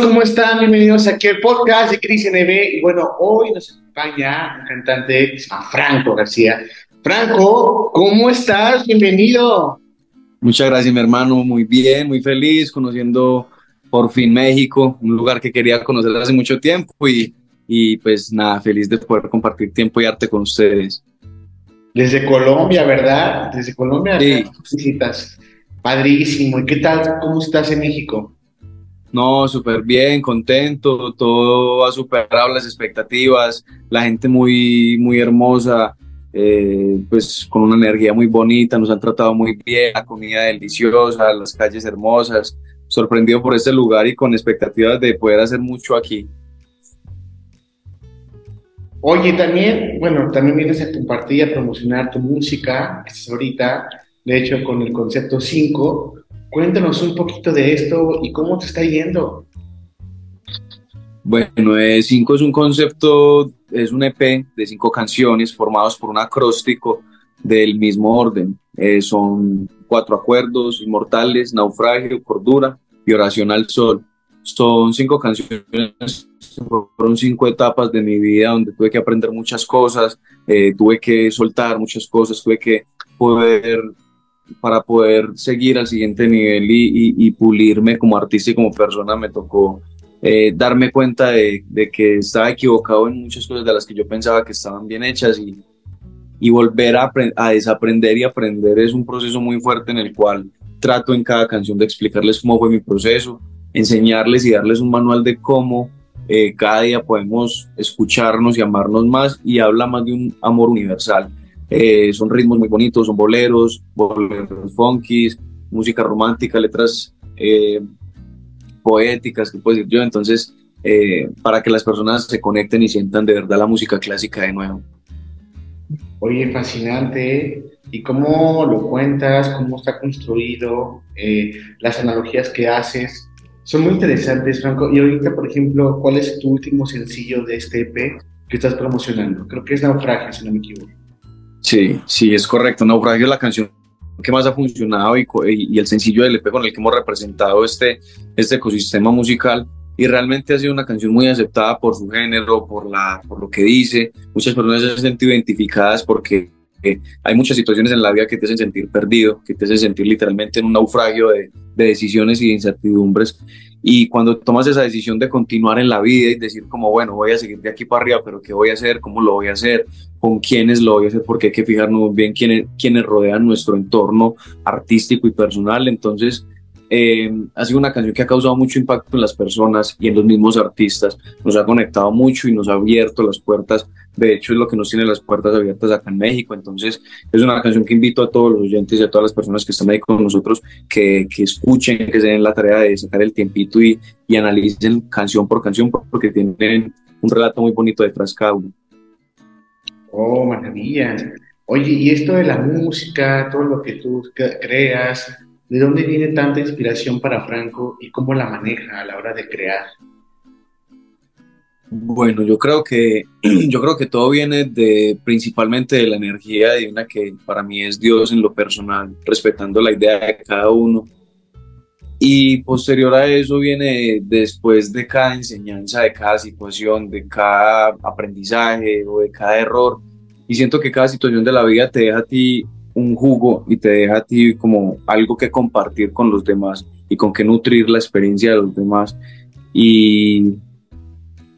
¿Cómo están? Bienvenidos aquí al podcast de Cris NB. Y bueno, hoy nos acompaña un cantante que se llama Franco García. Franco, ¿cómo estás? Bienvenido. Muchas gracias, mi hermano. Muy bien, muy feliz conociendo por fin México, un lugar que quería conocer hace mucho tiempo y, y pues nada, feliz de poder compartir tiempo y arte con ustedes. Desde Colombia, ¿verdad? Desde Colombia sí. visitas. Padrísimo. ¿Y qué tal? ¿Cómo estás en México? No, súper bien, contento, todo ha superado las expectativas, la gente muy, muy hermosa, eh, pues con una energía muy bonita, nos han tratado muy bien, la comida deliciosa, las calles hermosas, sorprendido por este lugar y con expectativas de poder hacer mucho aquí. Oye, también, bueno, también vienes a compartir, a promocionar tu música, estás ahorita, de hecho, con el concepto 5, Cuéntanos un poquito de esto y cómo te está yendo. Bueno, 5 eh, es un concepto, es un EP de cinco canciones formados por un acróstico del mismo orden. Eh, son cuatro acuerdos inmortales, naufragio, cordura y oración al sol. Son cinco canciones, fueron cinco etapas de mi vida donde tuve que aprender muchas cosas, eh, tuve que soltar muchas cosas, tuve que poder para poder seguir al siguiente nivel y, pulirme como artista y como persona, me tocó eh, darme cuenta de, que estaba equivocado en muchas cosas de las que yo pensaba que estaban bien hechas y, volver a, a, desaprender y aprender es un proceso muy fuerte en el cual trato en cada canción de explicarles cómo fue mi proceso, enseñarles y darles un manual de cómo eh, cada día podemos escucharnos y amarnos más y habla más de un amor universal eh, son ritmos muy bonitos, son boleros, boleros funkies, música romántica, letras eh, poéticas, que puedo decir yo. Entonces, eh, para que las personas se conecten y sientan de verdad la música clásica de nuevo. Oye, fascinante. ¿Y cómo lo cuentas? ¿Cómo está construido? las analogías que haces. Son muy interesantes, Franco. Y ahorita, por ejemplo, ¿cuál es tu último sencillo de este EP que estás promocionando? Creo que es Naufragio, si no me equivoco. Sí, sí, es correcto. Naufragio es la canción que más ha funcionado y, y, el sencillo del EP con el que hemos representado este, este ecosistema musical. Y realmente ha sido una canción muy aceptada por su género, por, la, por lo que dice. Muchas personas se han sentido identificadas porque hay muchas situaciones en la vida que te hacen sentir perdido, que te hacen sentir literalmente en un naufragio de, de decisiones y de incertidumbres. Y cuando tomas esa decisión de continuar en la vida y decir como, bueno, voy a seguir de aquí para arriba, pero ¿qué voy a hacer? ¿Cómo lo voy a hacer? ¿Con quiénes lo voy a hacer? Porque hay que fijarnos bien quiénes, quiénes rodean nuestro entorno artístico y personal. Entonces, eh, ha sido una canción que ha causado mucho impacto en las personas y en los mismos artistas. Nos ha conectado mucho y nos ha abierto las puertas. De hecho, es lo que nos tiene las puertas abiertas acá en México. Entonces, es una canción que invito a todos los oyentes y a todas las personas que están ahí con nosotros que, que escuchen, que se den la tarea de sacar el tiempito y, y analicen canción por canción porque tienen un relato muy bonito detrás cada uno. Oh, maravilla. Oye, y esto de la música, todo lo que tú creas, ¿De dónde viene tanta inspiración para Franco y cómo la maneja a la hora de crear? Bueno, yo creo que yo creo que todo viene de principalmente de la energía divina que para mí es Dios en lo personal, respetando la idea de cada uno. Y posterior a eso viene después de cada enseñanza, de cada situación, de cada aprendizaje o de cada error. Y siento que cada situación de la vida te deja a ti un jugo y te deja a ti como algo que compartir con los demás y con que nutrir la experiencia de los demás. Y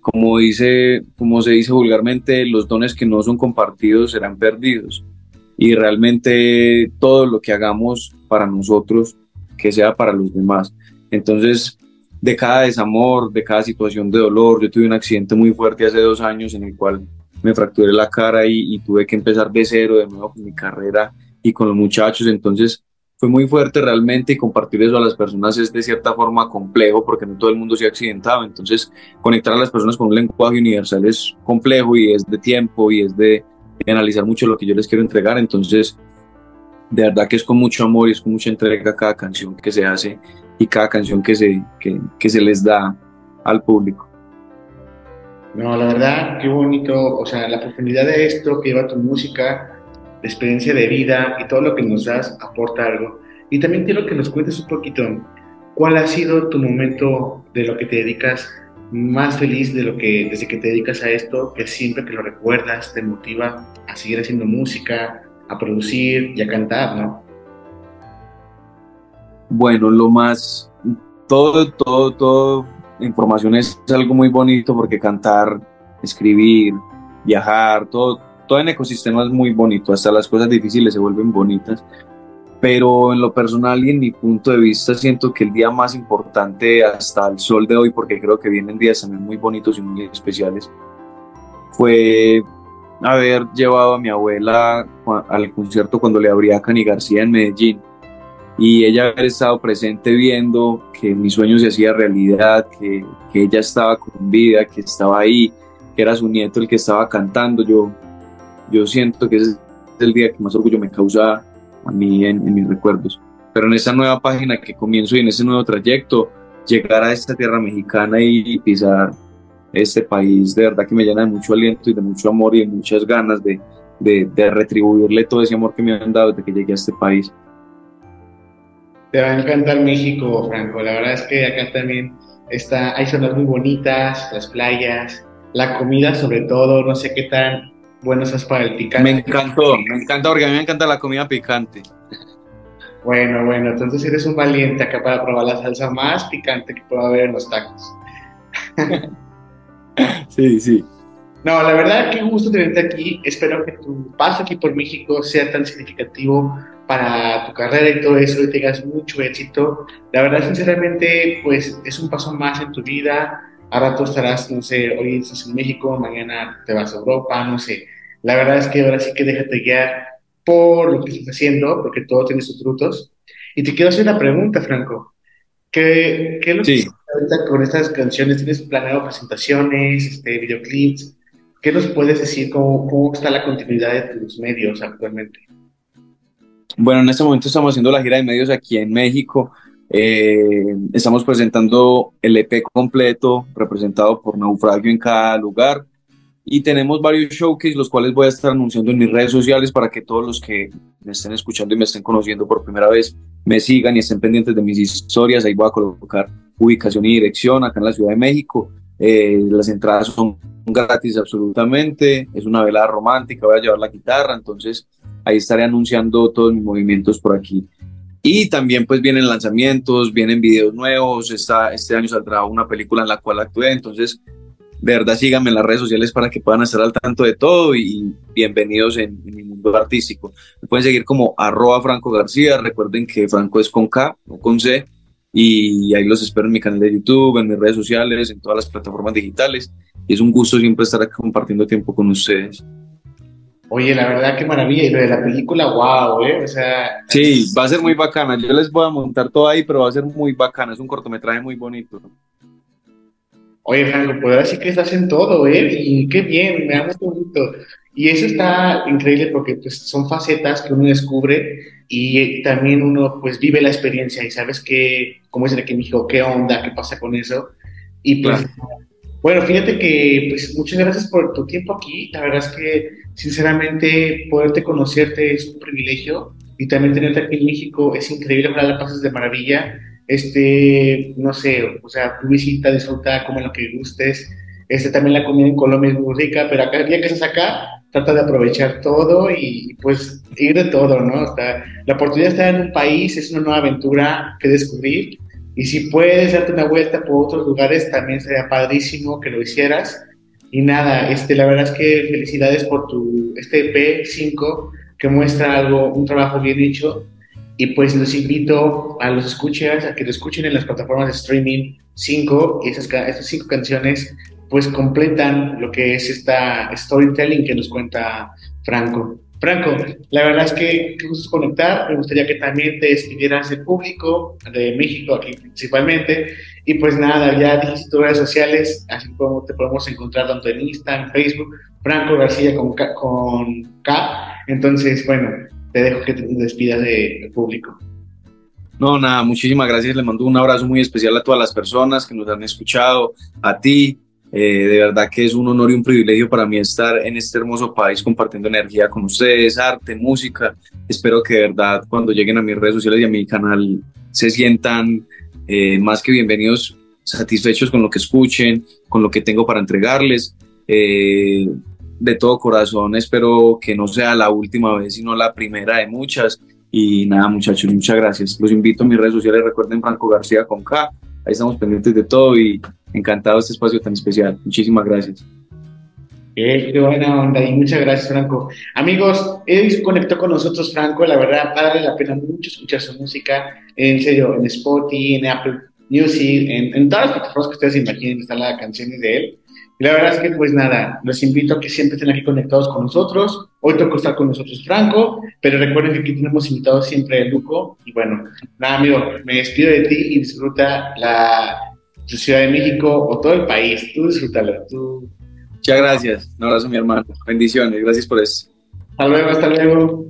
como, dice, como se dice vulgarmente, los dones que no son compartidos serán perdidos. Y realmente todo lo que hagamos para nosotros, que sea para los demás. Entonces, de cada desamor, de cada situación de dolor, yo tuve un accidente muy fuerte hace dos años en el cual me fracturé la cara y, y tuve que empezar de cero de nuevo con mi carrera y con los muchachos. Entonces fue muy fuerte realmente y compartir eso a las personas es de cierta forma complejo porque no todo el mundo se ha accidentado. Entonces conectar a las personas con un lenguaje universal es complejo y es de tiempo y es de, analizar mucho lo que yo les quiero entregar. Entonces de verdad que es con mucho amor y es con mucha entrega cada canción que se hace y cada canción que se, que, que se les da al público. No, la verdad, qué bonito, o sea, la profundidad de esto que lleva tu música, experiencia de vida y todo lo que nos das aporta algo. Y también quiero que nos cuentes un poquito, ¿cuál ha sido tu momento de lo que te dedicas más feliz de lo que desde que te dedicas a esto, que siempre que lo recuerdas te motiva a seguir haciendo música, a producir y a cantar, ¿no? Bueno, lo más, todo, todo, todo, información es algo muy bonito porque cantar, escribir, viajar, todo, todo en ecosistema es muy bonito, hasta las cosas difíciles se vuelven bonitas. Pero en lo personal y en mi punto de vista siento que el día más importante hasta el sol de hoy, porque creo que vienen días también muy bonitos y muy especiales, fue haber llevado a mi abuela al concierto cuando le abría a Cani García en Medellín y ella haber estado presente viendo que mi sueño se hacía realidad, que, que, ella estaba con vida, que estaba ahí, que era su nieto el que estaba cantando. Yo, yo siento que es el día que más orgullo me causa a mí en, en mis recuerdos. Pero en esa nueva página que comienzo y en ese nuevo trayecto, llegar a esta tierra mexicana y pisar este país, de verdad que me llena de mucho aliento y de mucho amor y de muchas ganas de, de, de retribuirle todo ese amor que me han dado desde que llegué a este país. Te va a encantar México, Franco. La verdad es que acá también está, hay zonas muy bonitas, las playas, la comida sobre todo, no sé qué tan bueno es para el picante. Me encantó, me encanta porque a mí me encanta la comida picante. Bueno, bueno, entonces eres un valiente acá para probar la salsa más picante que pueda haber en los tacos. sí, sí. No, la verdad, qué gusto tenerte aquí. Espero que tu paso aquí por México sea tan significativo para tu carrera y todo eso y tengas mucho éxito. La verdad, sinceramente, pues es un paso más en tu vida. A rato estarás, no sé, hoy estás en México, mañana te vas a Europa, no sé. La verdad es que ahora sí que déjate guiar por lo que estás haciendo, porque todo tiene sus frutos. Y te quiero hacer una pregunta, Franco. ¿Qué, qué es lo que ahorita con estas canciones? ¿Tienes planeado presentaciones, este, videoclips? ¿Qué nos puedes decir? ¿Cómo, ¿Cómo está la continuidad de tus medios actualmente? Bueno, en este momento estamos haciendo la gira de medios aquí en México. Eh, estamos presentando el EP completo, representado por Naufragio en cada lugar. Y tenemos varios showcases, los cuales voy a estar anunciando en mis redes sociales para que todos los que me estén escuchando y me estén conociendo por primera vez me sigan y estén pendientes de mis historias. Ahí voy a colocar ubicación y dirección acá en la Ciudad de México. Eh, las entradas son gratis absolutamente, es una velada romántica, voy a llevar la guitarra, entonces ahí estaré anunciando todos mis movimientos por aquí. Y también pues vienen lanzamientos, vienen videos nuevos, está, este año saldrá una película en la cual actué, entonces de verdad síganme en las redes sociales para que puedan estar al tanto de todo y bienvenidos en, en mi mundo artístico. Me pueden seguir como arroba Franco García, recuerden que Franco es con K, no con C, y ahí los espero en mi canal de YouTube, en mis redes sociales, en todas las plataformas digitales. Y es un gusto siempre estar aquí compartiendo tiempo con ustedes. Oye, la verdad, qué maravilla. Y lo de la película, wow, ¿eh? O sea. Sí, va a ser muy bacana. Yo les voy a montar todo ahí, pero va a ser muy bacana. Es un cortometraje muy bonito. Oye, Franco, pues ahora sí que estás en todo, ¿eh? Y qué bien, me da mucho gusto. Y eso está increíble porque pues, son facetas que uno descubre y también uno pues vive la experiencia y sabes que, como es el que me dijo, qué onda, qué pasa con eso. Y pues, bueno, fíjate que pues muchas gracias por tu tiempo aquí. La verdad es que, sinceramente, poderte conocerte es un privilegio y también tenerte aquí en México es increíble. Ojalá la pases de maravilla. Este, no sé, o sea, tu visita, disfruta como lo que gustes. Este, también la comida en Colombia es muy rica, pero acá, ya que estás acá, trata de aprovechar todo y pues ir de todo, ¿no? la oportunidad de estar en un país es una nueva aventura que descubrir y si puedes darte una vuelta por otros lugares también sería padrísimo que lo hicieras. Y nada, este, la verdad es que felicidades por tu este EP5 que muestra algo, un trabajo bien hecho. Y pues los invito a los escuchas, a que lo escuchen en las plataformas de streaming 5 y esas, estas cinco canciones pues completan lo que es esta storytelling que nos cuenta Franco. Franco, la verdad es que qué gusto conectar. Me gustaría que también te despidieras del público, de México aquí principalmente. Y pues nada, ya dijiste tus redes sociales, así como te podemos encontrar tanto en Instagram, Facebook, Franco García con K, con K. Entonces, bueno, te dejo que te despidas del público. No, nada, muchísimas gracias. Le mando un abrazo muy especial a todas las personas que nos han escuchado, a ti, eh, de verdad que es un honor y un privilegio para mí estar en este hermoso país compartiendo energía con ustedes, arte, música. Espero que de verdad cuando lleguen a mis redes sociales y a mi canal se sientan eh, más que bienvenidos, satisfechos con lo que escuchen, con lo que tengo para entregarles. Eh, de todo corazón espero que no sea la última vez, sino la primera de muchas. Y nada, muchachos, muchas gracias. Los invito a mis redes sociales. Recuerden Franco García con K. Ahí estamos pendientes de todo y encantado este espacio tan especial. Muchísimas gracias. Qué buena onda y muchas gracias, Franco. Amigos, hoy conectó con nosotros, Franco. La verdad, vale la pena mucho escuchar su música. En serio, en Spotify, en Apple Music, en, todas las plataformas que ustedes imaginen, están las canciones de él. Y la verdad es que, pues nada, los invito a que siempre estén aquí conectados con nosotros. Hoy tocó estar con nosotros Franco, pero recuerden que aquí tenemos invitados siempre el Luco. Y bueno, nada, amigo, me despido de ti y disfruta la Ciudad de México o todo el país. Tú disfrútalo. Tú... Muchas gracias. Un abrazo, mi hermano. Bendiciones. Gracias por eso. Hasta luego, hasta luego.